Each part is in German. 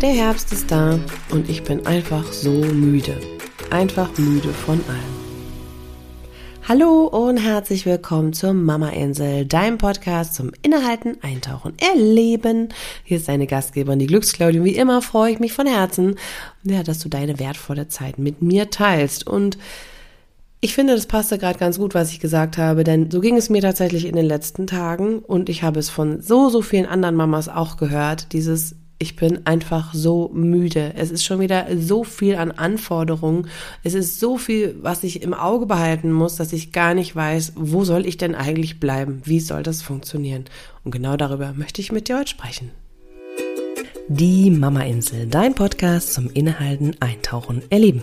Der Herbst ist da und ich bin einfach so müde. Einfach müde von allem. Hallo und herzlich willkommen zur Mama Insel, deinem Podcast zum Innehalten, Eintauchen, Erleben. Hier ist deine Gastgeberin, die Glücksclaudie. Und wie immer freue ich mich von Herzen, ja, dass du deine wertvolle Zeit mit mir teilst. Und ich finde, das passte gerade ganz gut, was ich gesagt habe, denn so ging es mir tatsächlich in den letzten Tagen und ich habe es von so, so vielen anderen Mamas auch gehört, dieses ich bin einfach so müde. Es ist schon wieder so viel an Anforderungen. Es ist so viel, was ich im Auge behalten muss, dass ich gar nicht weiß, wo soll ich denn eigentlich bleiben? Wie soll das funktionieren? Und genau darüber möchte ich mit dir heute sprechen. Die Mama Insel, dein Podcast zum Innehalten, Eintauchen, Erleben.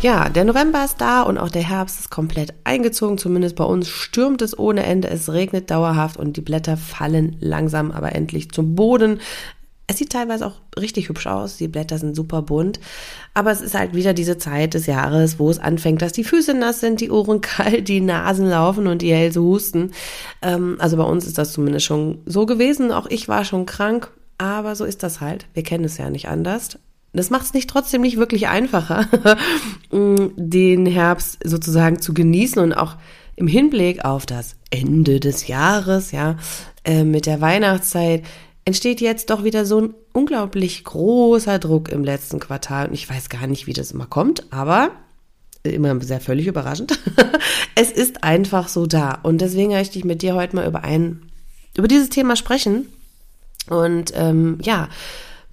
Ja, der November ist da und auch der Herbst ist komplett eingezogen. Zumindest bei uns stürmt es ohne Ende. Es regnet dauerhaft und die Blätter fallen langsam, aber endlich zum Boden. Es sieht teilweise auch richtig hübsch aus. Die Blätter sind super bunt. Aber es ist halt wieder diese Zeit des Jahres, wo es anfängt, dass die Füße nass sind, die Ohren kalt, die Nasen laufen und die Hälse husten. Ähm, also bei uns ist das zumindest schon so gewesen. Auch ich war schon krank. Aber so ist das halt. Wir kennen es ja nicht anders. Das macht es nicht trotzdem nicht wirklich einfacher, den Herbst sozusagen zu genießen und auch im Hinblick auf das Ende des Jahres, ja, äh, mit der Weihnachtszeit entsteht jetzt doch wieder so ein unglaublich großer Druck im letzten Quartal. Und ich weiß gar nicht, wie das immer kommt, aber immer sehr völlig überraschend. es ist einfach so da. Und deswegen möchte ich mit dir heute mal über ein, über dieses Thema sprechen. Und ähm, ja,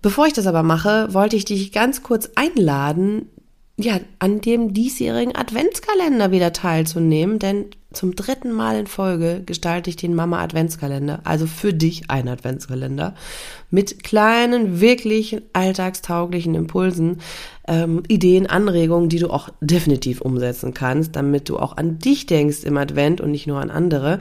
Bevor ich das aber mache, wollte ich dich ganz kurz einladen, ja, an dem diesjährigen Adventskalender wieder teilzunehmen, denn zum dritten Mal in Folge gestalte ich den Mama Adventskalender, also für dich ein Adventskalender, mit kleinen, wirklich alltagstauglichen Impulsen, ähm, Ideen, Anregungen, die du auch definitiv umsetzen kannst, damit du auch an dich denkst im Advent und nicht nur an andere.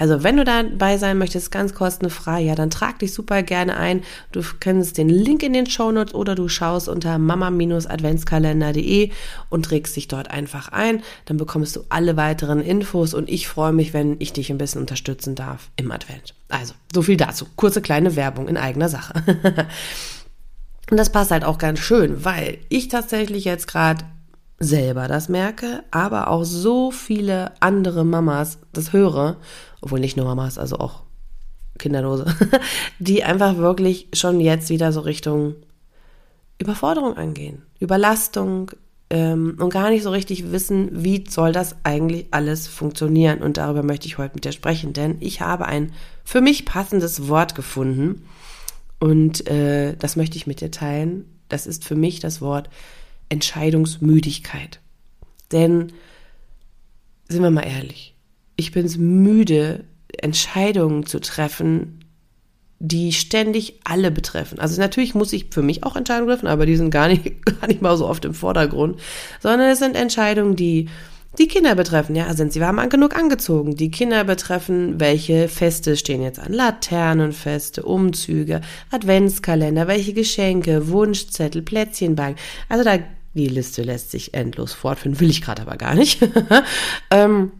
Also wenn du dabei sein möchtest, ganz kostenfrei, ja, dann trag dich super gerne ein. Du kennst den Link in den Shownotes oder du schaust unter mama-adventskalender.de und trägst dich dort einfach ein. Dann bekommst du alle weiteren Infos und ich freue mich, wenn ich dich ein bisschen unterstützen darf im Advent. Also, so viel dazu. Kurze kleine Werbung in eigener Sache. und das passt halt auch ganz schön, weil ich tatsächlich jetzt gerade selber das merke, aber auch so viele andere Mamas das höre, obwohl nicht nur Mamas, also auch Kinderlose, die einfach wirklich schon jetzt wieder so Richtung Überforderung angehen, Überlastung ähm, und gar nicht so richtig wissen, wie soll das eigentlich alles funktionieren. Und darüber möchte ich heute mit dir sprechen, denn ich habe ein für mich passendes Wort gefunden und äh, das möchte ich mit dir teilen. Das ist für mich das Wort Entscheidungsmüdigkeit. Denn, sind wir mal ehrlich, ich bin müde, Entscheidungen zu treffen, die ständig alle betreffen. Also natürlich muss ich für mich auch Entscheidungen treffen, aber die sind gar nicht, gar nicht mal so oft im Vordergrund, sondern es sind Entscheidungen, die die Kinder betreffen. Ja, sind sie warm genug angezogen? Die Kinder betreffen, welche Feste stehen jetzt an? Laternenfeste, Umzüge, Adventskalender, welche Geschenke, Wunschzettel, Plätzchenbank. Also da die Liste lässt sich endlos fortführen, will ich gerade aber gar nicht. ähm,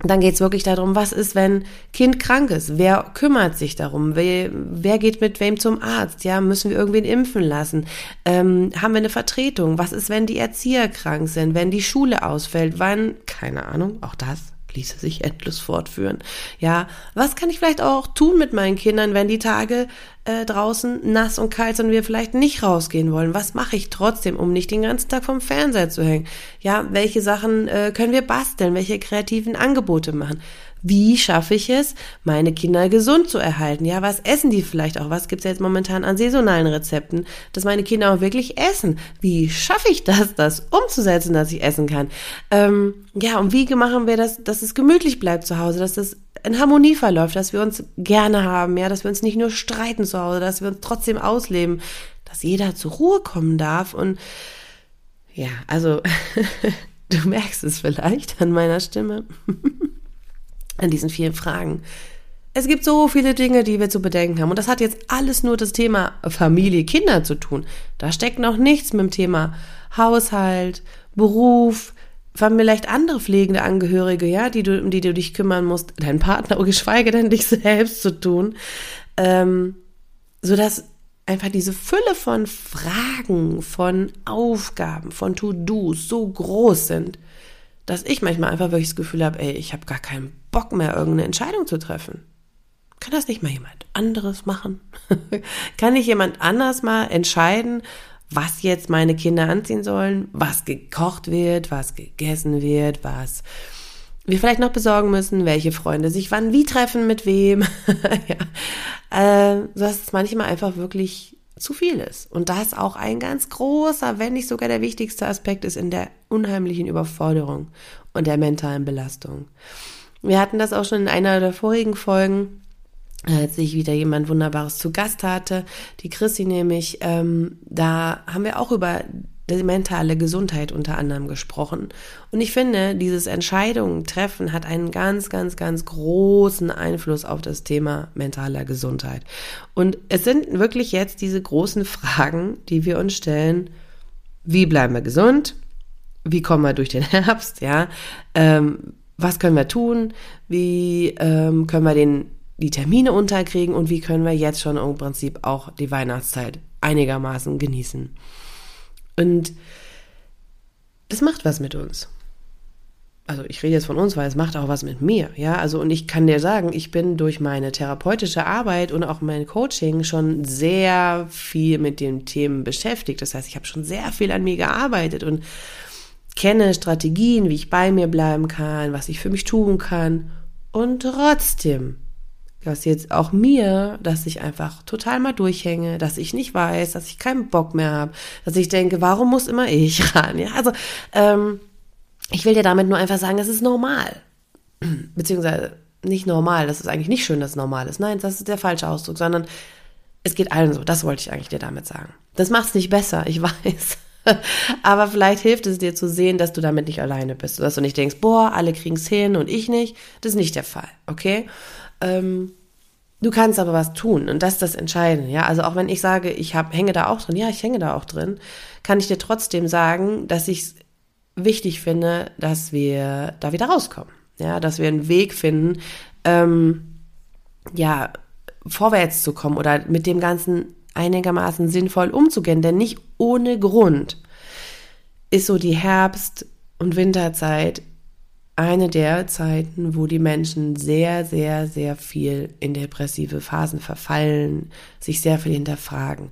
dann geht es wirklich darum, was ist, wenn Kind krank ist? Wer kümmert sich darum? Wer, wer geht mit wem zum Arzt? Ja, müssen wir irgendwen impfen lassen? Ähm, haben wir eine Vertretung? Was ist, wenn die Erzieher krank sind? Wenn die Schule ausfällt? Wann? Keine Ahnung. Auch das ließe sich endlos fortführen. Ja, was kann ich vielleicht auch tun mit meinen Kindern, wenn die Tage äh, draußen nass und kalt sind und wir vielleicht nicht rausgehen wollen? Was mache ich trotzdem, um nicht den ganzen Tag vom Fernseher zu hängen? Ja, welche Sachen äh, können wir basteln? Welche kreativen Angebote machen? Wie schaffe ich es, meine Kinder gesund zu erhalten? Ja, was essen die vielleicht auch? Was gibt's jetzt momentan an saisonalen Rezepten, dass meine Kinder auch wirklich essen? Wie schaffe ich das, das umzusetzen, dass ich essen kann? Ähm, ja, und wie machen wir das, dass es gemütlich bleibt zu Hause, dass es in Harmonie verläuft, dass wir uns gerne haben, ja, dass wir uns nicht nur streiten zu Hause, dass wir uns trotzdem ausleben, dass jeder zur Ruhe kommen darf und ja, also du merkst es vielleicht an meiner Stimme, an diesen vielen Fragen. Es gibt so viele Dinge, die wir zu bedenken haben. Und das hat jetzt alles nur das Thema Familie, Kinder zu tun. Da steckt noch nichts mit dem Thema Haushalt, Beruf, vielleicht andere pflegende Angehörige, ja, die du, um die du dich kümmern musst, dein Partner, geschweige denn dich selbst zu tun. Ähm, sodass einfach diese Fülle von Fragen, von Aufgaben, von To-Dos so groß sind, dass ich manchmal einfach wirklich das Gefühl habe, ey, ich habe gar keinen Bock mehr, irgendeine Entscheidung zu treffen. Kann das nicht mal jemand anderes machen? Kann nicht jemand anders mal entscheiden, was jetzt meine Kinder anziehen sollen, was gekocht wird, was gegessen wird, was wir vielleicht noch besorgen müssen, welche Freunde sich wann wie treffen, mit wem. ja. äh, so dass es manchmal einfach wirklich zu viel ist. Und das auch ein ganz großer, wenn nicht sogar der wichtigste Aspekt ist in der unheimlichen Überforderung und der mentalen Belastung. Wir hatten das auch schon in einer der vorigen Folgen, als ich wieder jemand Wunderbares zu Gast hatte, die Chrissy nämlich, ähm, da haben wir auch über die mentale Gesundheit unter anderem gesprochen. Und ich finde, dieses Entscheidungen treffen hat einen ganz, ganz, ganz großen Einfluss auf das Thema mentaler Gesundheit. Und es sind wirklich jetzt diese großen Fragen, die wir uns stellen. Wie bleiben wir gesund? Wie kommen wir durch den Herbst? Ja, ähm, was können wir tun? Wie ähm, können wir den die Termine unterkriegen und wie können wir jetzt schon im Prinzip auch die Weihnachtszeit einigermaßen genießen. Und das macht was mit uns. Also ich rede jetzt von uns, weil es macht auch was mit mir, ja. Also und ich kann dir sagen, ich bin durch meine therapeutische Arbeit und auch mein Coaching schon sehr viel mit den Themen beschäftigt. Das heißt, ich habe schon sehr viel an mir gearbeitet und kenne Strategien, wie ich bei mir bleiben kann, was ich für mich tun kann. Und trotzdem passiert auch mir, dass ich einfach total mal durchhänge, dass ich nicht weiß, dass ich keinen Bock mehr habe, dass ich denke, warum muss immer ich ran? Ja, also ähm, ich will dir damit nur einfach sagen, es ist normal. Beziehungsweise nicht normal, das ist eigentlich nicht schön, dass es normal ist. Nein, das ist der falsche Ausdruck, sondern es geht allen so. Das wollte ich eigentlich dir damit sagen. Das macht es nicht besser, ich weiß. Aber vielleicht hilft es dir zu sehen, dass du damit nicht alleine bist. Dass du nicht denkst, boah, alle kriegen es hin und ich nicht. Das ist nicht der Fall, okay? Ähm, du kannst aber was tun und das ist das Entscheidende. Ja, also auch wenn ich sage, ich hab, hänge da auch drin, ja, ich hänge da auch drin, kann ich dir trotzdem sagen, dass ich es wichtig finde, dass wir da wieder rauskommen. Ja, dass wir einen Weg finden, ähm, ja, vorwärts zu kommen oder mit dem Ganzen einigermaßen sinnvoll umzugehen, denn nicht ohne Grund ist so die Herbst- und Winterzeit eine der Zeiten, wo die Menschen sehr, sehr, sehr viel in depressive Phasen verfallen, sich sehr viel hinterfragen.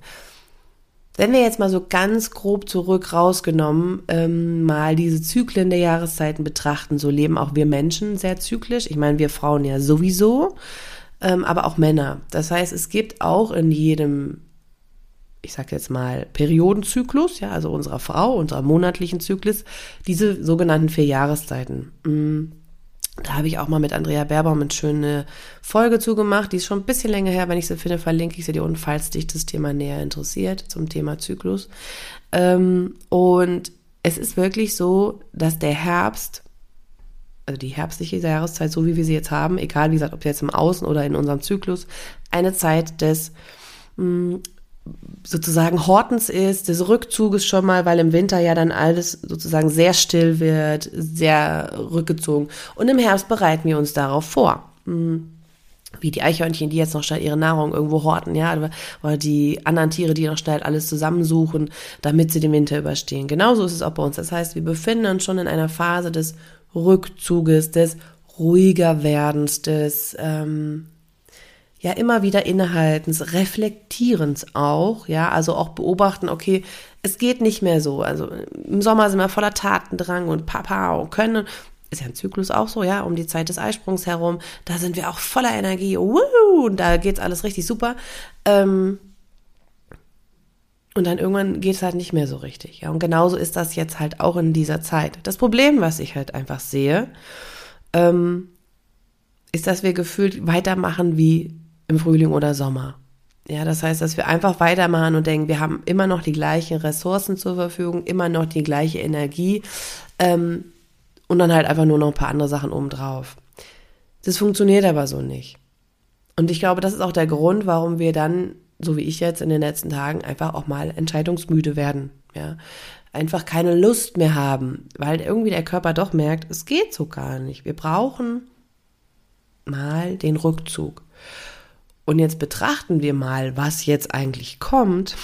Wenn wir jetzt mal so ganz grob zurück rausgenommen ähm, mal diese Zyklen der Jahreszeiten betrachten, so leben auch wir Menschen sehr zyklisch. Ich meine, wir Frauen ja sowieso, ähm, aber auch Männer. Das heißt, es gibt auch in jedem ich sage jetzt mal, Periodenzyklus, ja, also unserer Frau, unserer monatlichen Zyklus, diese sogenannten vier Jahreszeiten. Mm, da habe ich auch mal mit Andrea Berbaum eine schöne Folge zugemacht. Die ist schon ein bisschen länger her. Wenn ich sie finde, verlinke ich sie dir unten, falls dich das Thema näher interessiert zum Thema Zyklus. Ähm, und es ist wirklich so, dass der Herbst, also die herbstliche Jahreszeit, so wie wir sie jetzt haben, egal wie gesagt, ob jetzt im Außen oder in unserem Zyklus, eine Zeit des mm, sozusagen Hortens ist, des Rückzuges schon mal, weil im Winter ja dann alles sozusagen sehr still wird, sehr rückgezogen. Und im Herbst bereiten wir uns darauf vor. Hm. Wie die Eichhörnchen, die jetzt noch schnell ihre Nahrung irgendwo horten, ja, oder die anderen Tiere, die noch schnell alles zusammensuchen, damit sie den Winter überstehen. Genauso ist es auch bei uns. Das heißt, wir befinden uns schon in einer Phase des Rückzuges, des ruhiger Werdens, des ähm, ja immer wieder innehaltens, reflektierens auch, ja, also auch beobachten, okay, es geht nicht mehr so. Also im Sommer sind wir voller Tatendrang und Papa und können. Ist ja ein Zyklus auch so, ja, um die Zeit des Eisprungs herum. Da sind wir auch voller Energie. Woo, und da geht's alles richtig super. Ähm, und dann irgendwann geht's halt nicht mehr so richtig. Ja, und genauso ist das jetzt halt auch in dieser Zeit. Das Problem, was ich halt einfach sehe, ähm, ist, dass wir gefühlt weitermachen wie im Frühling oder Sommer. Ja, das heißt, dass wir einfach weitermachen und denken, wir haben immer noch die gleichen Ressourcen zur Verfügung, immer noch die gleiche Energie. Ähm, und dann halt einfach nur noch ein paar andere Sachen obendrauf. Das funktioniert aber so nicht. Und ich glaube, das ist auch der Grund, warum wir dann, so wie ich jetzt in den letzten Tagen, einfach auch mal entscheidungsmüde werden. Ja, einfach keine Lust mehr haben, weil irgendwie der Körper doch merkt, es geht so gar nicht. Wir brauchen mal den Rückzug. Und jetzt betrachten wir mal, was jetzt eigentlich kommt.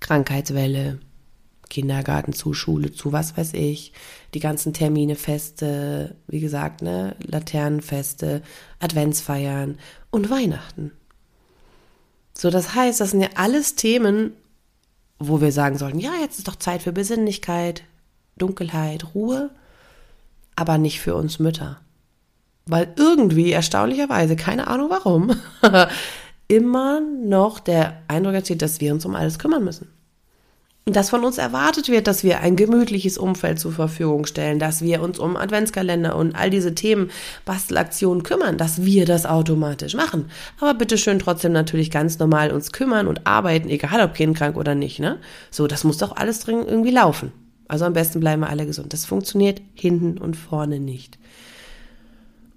Krankheitswelle, Kindergarten zu, Schule zu, was weiß ich, die ganzen Termine, Feste, wie gesagt, ne, Laternenfeste, Adventsfeiern und Weihnachten. So, das heißt, das sind ja alles Themen, wo wir sagen sollten, ja, jetzt ist doch Zeit für Besinnlichkeit, Dunkelheit, Ruhe, aber nicht für uns Mütter. Weil irgendwie, erstaunlicherweise, keine Ahnung warum, immer noch der Eindruck entsteht, dass wir uns um alles kümmern müssen dass von uns erwartet wird, dass wir ein gemütliches Umfeld zur Verfügung stellen, dass wir uns um Adventskalender und all diese Themen, Bastelaktionen kümmern, dass wir das automatisch machen. Aber bitteschön trotzdem natürlich ganz normal uns kümmern und arbeiten, egal ob kindkrank oder nicht, ne? So, das muss doch alles dringend irgendwie laufen. Also am besten bleiben wir alle gesund. Das funktioniert hinten und vorne nicht.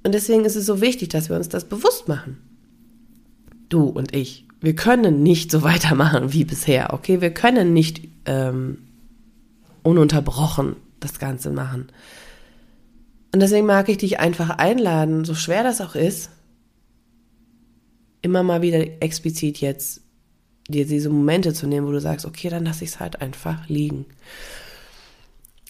Und deswegen ist es so wichtig, dass wir uns das bewusst machen. Du und ich. Wir können nicht so weitermachen wie bisher, okay? Wir können nicht ähm, ununterbrochen das Ganze machen. Und deswegen mag ich dich einfach einladen, so schwer das auch ist, immer mal wieder explizit jetzt dir diese Momente zu nehmen, wo du sagst, okay, dann lass ich es halt einfach liegen.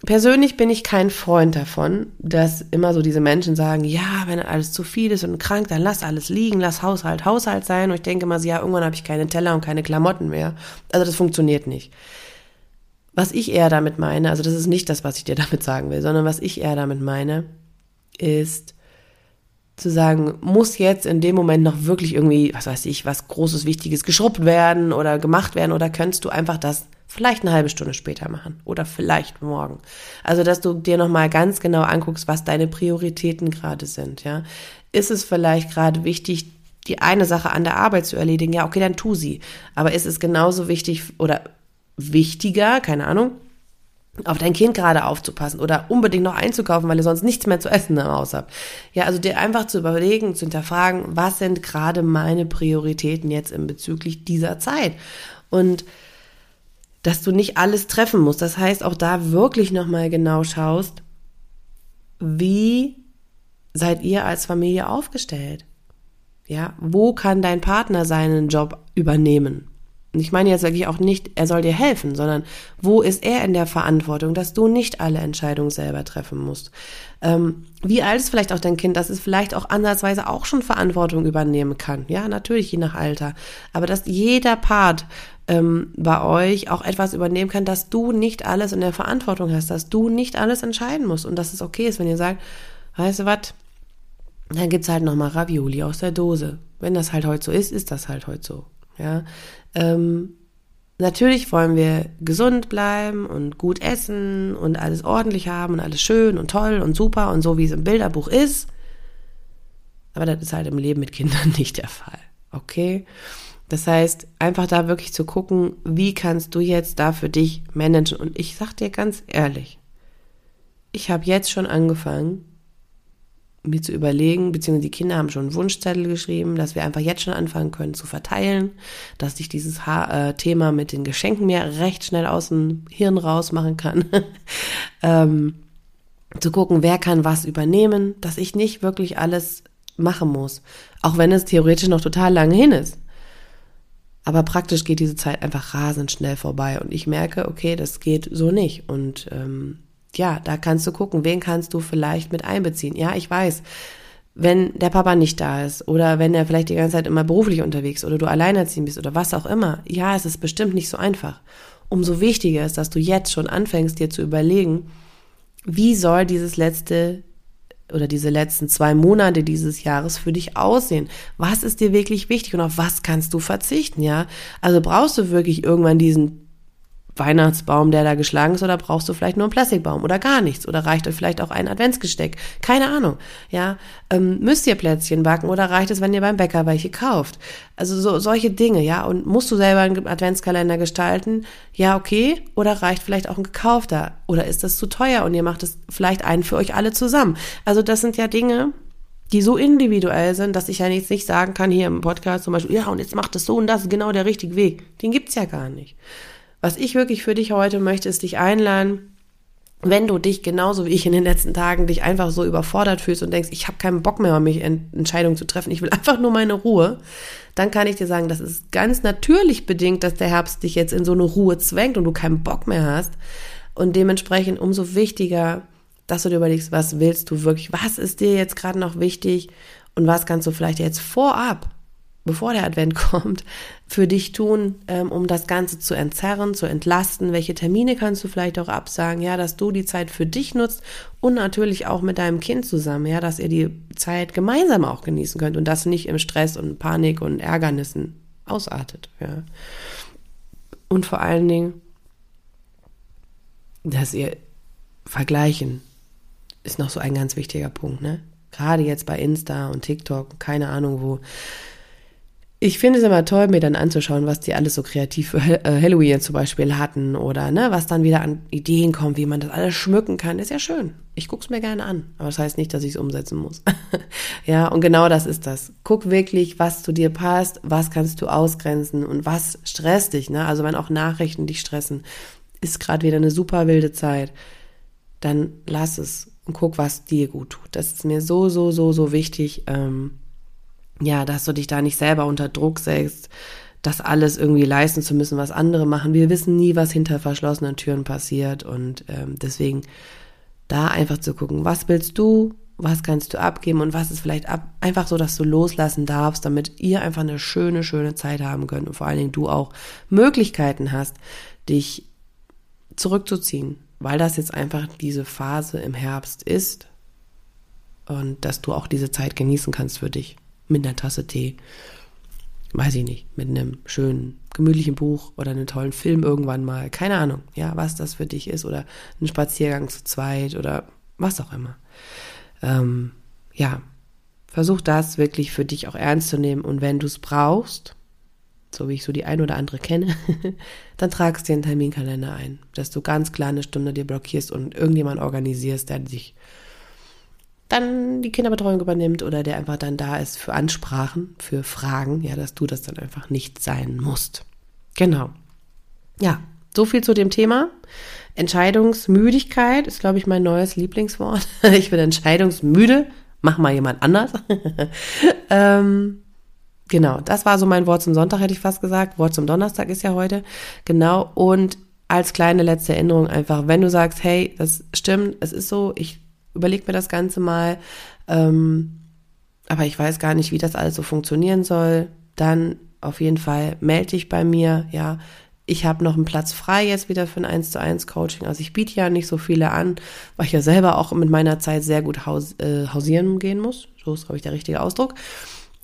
Persönlich bin ich kein Freund davon, dass immer so diese Menschen sagen, ja, wenn alles zu viel ist und krank, dann lass alles liegen, lass Haushalt Haushalt sein. Und ich denke mal, ja, irgendwann habe ich keine Teller und keine Klamotten mehr. Also das funktioniert nicht. Was ich eher damit meine, also das ist nicht das, was ich dir damit sagen will, sondern was ich eher damit meine, ist zu sagen, muss jetzt in dem Moment noch wirklich irgendwie, was weiß ich, was Großes, Wichtiges geschrubbt werden oder gemacht werden oder könntest du einfach das vielleicht eine halbe Stunde später machen oder vielleicht morgen. Also, dass du dir nochmal ganz genau anguckst, was deine Prioritäten gerade sind, ja. Ist es vielleicht gerade wichtig, die eine Sache an der Arbeit zu erledigen? Ja, okay, dann tu sie. Aber ist es genauso wichtig oder wichtiger, keine Ahnung, auf dein Kind gerade aufzupassen oder unbedingt noch einzukaufen, weil ihr sonst nichts mehr zu essen im Haus habt. Ja, also dir einfach zu überlegen, zu hinterfragen, was sind gerade meine Prioritäten jetzt in bezüglich dieser Zeit? Und dass du nicht alles treffen musst. Das heißt, auch da wirklich nochmal genau schaust, wie seid ihr als Familie aufgestellt? Ja, wo kann dein Partner seinen Job übernehmen? Und ich meine jetzt wirklich auch nicht, er soll dir helfen, sondern wo ist er in der Verantwortung, dass du nicht alle Entscheidungen selber treffen musst? Ähm, wie alt ist vielleicht auch dein Kind, dass es vielleicht auch ansatzweise auch schon Verantwortung übernehmen kann? Ja, natürlich, je nach Alter. Aber dass jeder Part ähm, bei euch auch etwas übernehmen kann, dass du nicht alles in der Verantwortung hast, dass du nicht alles entscheiden musst und dass es okay ist, wenn ihr sagt, weißt du was, dann gibt's halt nochmal Ravioli aus der Dose. Wenn das halt heute so ist, ist das halt heute so. Ja, ähm, natürlich wollen wir gesund bleiben und gut essen und alles ordentlich haben und alles schön und toll und super und so wie es im Bilderbuch ist. Aber das ist halt im Leben mit Kindern nicht der Fall. Okay? Das heißt, einfach da wirklich zu gucken, wie kannst du jetzt da für dich managen. Und ich sag dir ganz ehrlich, ich habe jetzt schon angefangen, mir zu überlegen, beziehungsweise die Kinder haben schon Wunschzettel geschrieben, dass wir einfach jetzt schon anfangen können zu verteilen, dass ich dieses ha äh, Thema mit den Geschenken mir recht schnell aus dem Hirn raus machen kann. ähm, zu gucken, wer kann was übernehmen, dass ich nicht wirklich alles machen muss, auch wenn es theoretisch noch total lange hin ist. Aber praktisch geht diese Zeit einfach rasend schnell vorbei und ich merke, okay, das geht so nicht und ähm, ja, da kannst du gucken, wen kannst du vielleicht mit einbeziehen. Ja, ich weiß, wenn der Papa nicht da ist oder wenn er vielleicht die ganze Zeit immer beruflich unterwegs oder du alleinerziehend bist oder was auch immer. Ja, es ist bestimmt nicht so einfach. Umso wichtiger ist, dass du jetzt schon anfängst, dir zu überlegen, wie soll dieses letzte oder diese letzten zwei Monate dieses Jahres für dich aussehen? Was ist dir wirklich wichtig und auf was kannst du verzichten, ja? Also brauchst du wirklich irgendwann diesen Weihnachtsbaum, der da geschlagen ist, oder brauchst du vielleicht nur einen Plastikbaum oder gar nichts? Oder reicht euch vielleicht auch ein Adventsgesteck? Keine Ahnung. Ja, ähm, müsst ihr Plätzchen backen oder reicht es, wenn ihr beim Bäcker welche kauft? Also so solche Dinge, ja. Und musst du selber einen Adventskalender gestalten? Ja, okay. Oder reicht vielleicht auch ein gekaufter? Oder ist das zu teuer und ihr macht es vielleicht einen für euch alle zusammen? Also das sind ja Dinge, die so individuell sind, dass ich ja jetzt nicht sagen kann hier im Podcast zum Beispiel, ja, und jetzt macht es so und das ist genau der richtige Weg. Den gibt's ja gar nicht. Was ich wirklich für dich heute möchte, ist dich einladen, wenn du dich genauso wie ich in den letzten Tagen dich einfach so überfordert fühlst und denkst, ich habe keinen Bock mehr, mich Entscheidungen zu treffen, ich will einfach nur meine Ruhe, dann kann ich dir sagen, das ist ganz natürlich bedingt, dass der Herbst dich jetzt in so eine Ruhe zwängt und du keinen Bock mehr hast. Und dementsprechend umso wichtiger, dass du dir überlegst, was willst du wirklich, was ist dir jetzt gerade noch wichtig und was kannst du vielleicht jetzt vorab bevor der Advent kommt, für dich tun, ähm, um das Ganze zu entzerren, zu entlasten? Welche Termine kannst du vielleicht auch absagen? Ja, dass du die Zeit für dich nutzt und natürlich auch mit deinem Kind zusammen, ja, dass ihr die Zeit gemeinsam auch genießen könnt und das nicht im Stress und Panik und Ärgernissen ausartet, ja. Und vor allen Dingen, dass ihr vergleichen, ist noch so ein ganz wichtiger Punkt, ne? Gerade jetzt bei Insta und TikTok, keine Ahnung wo, ich finde es immer toll, mir dann anzuschauen, was die alles so kreativ für äh, Halloween zum Beispiel hatten oder ne, was dann wieder an Ideen kommt, wie man das alles schmücken kann. Ist ja schön. Ich guck's mir gerne an. Aber das heißt nicht, dass ich es umsetzen muss. ja, und genau das ist das. Guck wirklich, was zu dir passt, was kannst du ausgrenzen und was stresst dich. Ne? Also wenn auch Nachrichten dich stressen, ist gerade wieder eine super wilde Zeit, dann lass es und guck, was dir gut tut. Das ist mir so, so, so, so wichtig. Ähm, ja, dass du dich da nicht selber unter Druck setzt, das alles irgendwie leisten zu müssen, was andere machen. Wir wissen nie, was hinter verschlossenen Türen passiert und ähm, deswegen da einfach zu gucken, was willst du, was kannst du abgeben und was ist vielleicht ab, einfach so, dass du loslassen darfst, damit ihr einfach eine schöne, schöne Zeit haben könnt und vor allen Dingen du auch Möglichkeiten hast, dich zurückzuziehen, weil das jetzt einfach diese Phase im Herbst ist und dass du auch diese Zeit genießen kannst für dich mit einer Tasse Tee, weiß ich nicht, mit einem schönen, gemütlichen Buch oder einem tollen Film irgendwann mal, keine Ahnung, ja, was das für dich ist oder ein Spaziergang zu zweit oder was auch immer. Ähm, ja, versuch das wirklich für dich auch ernst zu nehmen und wenn du es brauchst, so wie ich so die ein oder andere kenne, dann tragst dir einen Terminkalender ein, dass du ganz klar eine Stunde dir blockierst und irgendjemand organisierst, der dich dann die Kinderbetreuung übernimmt oder der einfach dann da ist für Ansprachen, für Fragen, ja, dass du das dann einfach nicht sein musst. Genau. Ja, so viel zu dem Thema. Entscheidungsmüdigkeit ist, glaube ich, mein neues Lieblingswort. ich bin entscheidungsmüde. Mach mal jemand anders. ähm, genau, das war so mein Wort zum Sonntag, hätte ich fast gesagt. Wort zum Donnerstag ist ja heute. Genau. Und als kleine letzte Erinnerung einfach, wenn du sagst, hey, das stimmt, es ist so, ich überleg mir das Ganze mal, ähm, aber ich weiß gar nicht, wie das alles so funktionieren soll, dann auf jeden Fall melde dich bei mir, ja. Ich habe noch einen Platz frei jetzt wieder für ein 1 zu 1 Coaching. Also ich biete ja nicht so viele an, weil ich ja selber auch mit meiner Zeit sehr gut haus, äh, hausieren gehen muss. So ist, glaube ich, der richtige Ausdruck.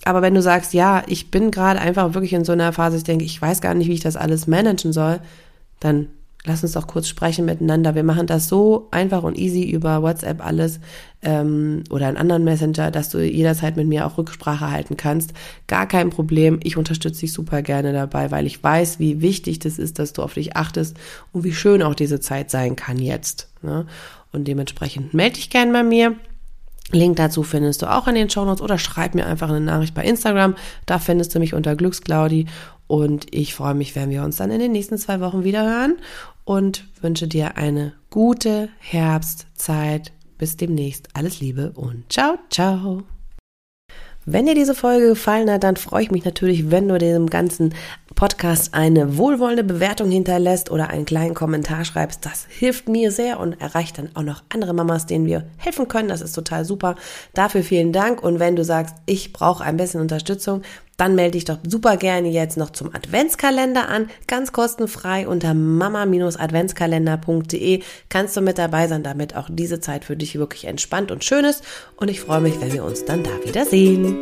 Aber wenn du sagst, ja, ich bin gerade einfach wirklich in so einer Phase, ich denke, ich weiß gar nicht, wie ich das alles managen soll, dann Lass uns doch kurz sprechen miteinander. Wir machen das so einfach und easy über WhatsApp alles ähm, oder einen anderen Messenger, dass du jederzeit mit mir auch Rücksprache halten kannst. Gar kein Problem. Ich unterstütze dich super gerne dabei, weil ich weiß, wie wichtig das ist, dass du auf dich achtest und wie schön auch diese Zeit sein kann jetzt. Ne? Und dementsprechend melde dich gerne bei mir. Link dazu findest du auch in den Show Notes oder schreib mir einfach eine Nachricht bei Instagram. Da findest du mich unter Glücksclaudi. Und ich freue mich, wenn wir uns dann in den nächsten zwei Wochen wieder hören und wünsche dir eine gute Herbstzeit. Bis demnächst. Alles Liebe und ciao, ciao. Wenn dir diese Folge gefallen hat, dann freue ich mich natürlich, wenn du dem ganzen Podcast eine wohlwollende Bewertung hinterlässt oder einen kleinen Kommentar schreibst. Das hilft mir sehr und erreicht dann auch noch andere Mamas, denen wir helfen können. Das ist total super. Dafür vielen Dank. Und wenn du sagst, ich brauche ein bisschen Unterstützung, dann melde dich doch super gerne jetzt noch zum Adventskalender an, ganz kostenfrei unter mama-adventskalender.de kannst du mit dabei sein, damit auch diese Zeit für dich wirklich entspannt und schön ist. Und ich freue mich, wenn wir uns dann da wieder sehen.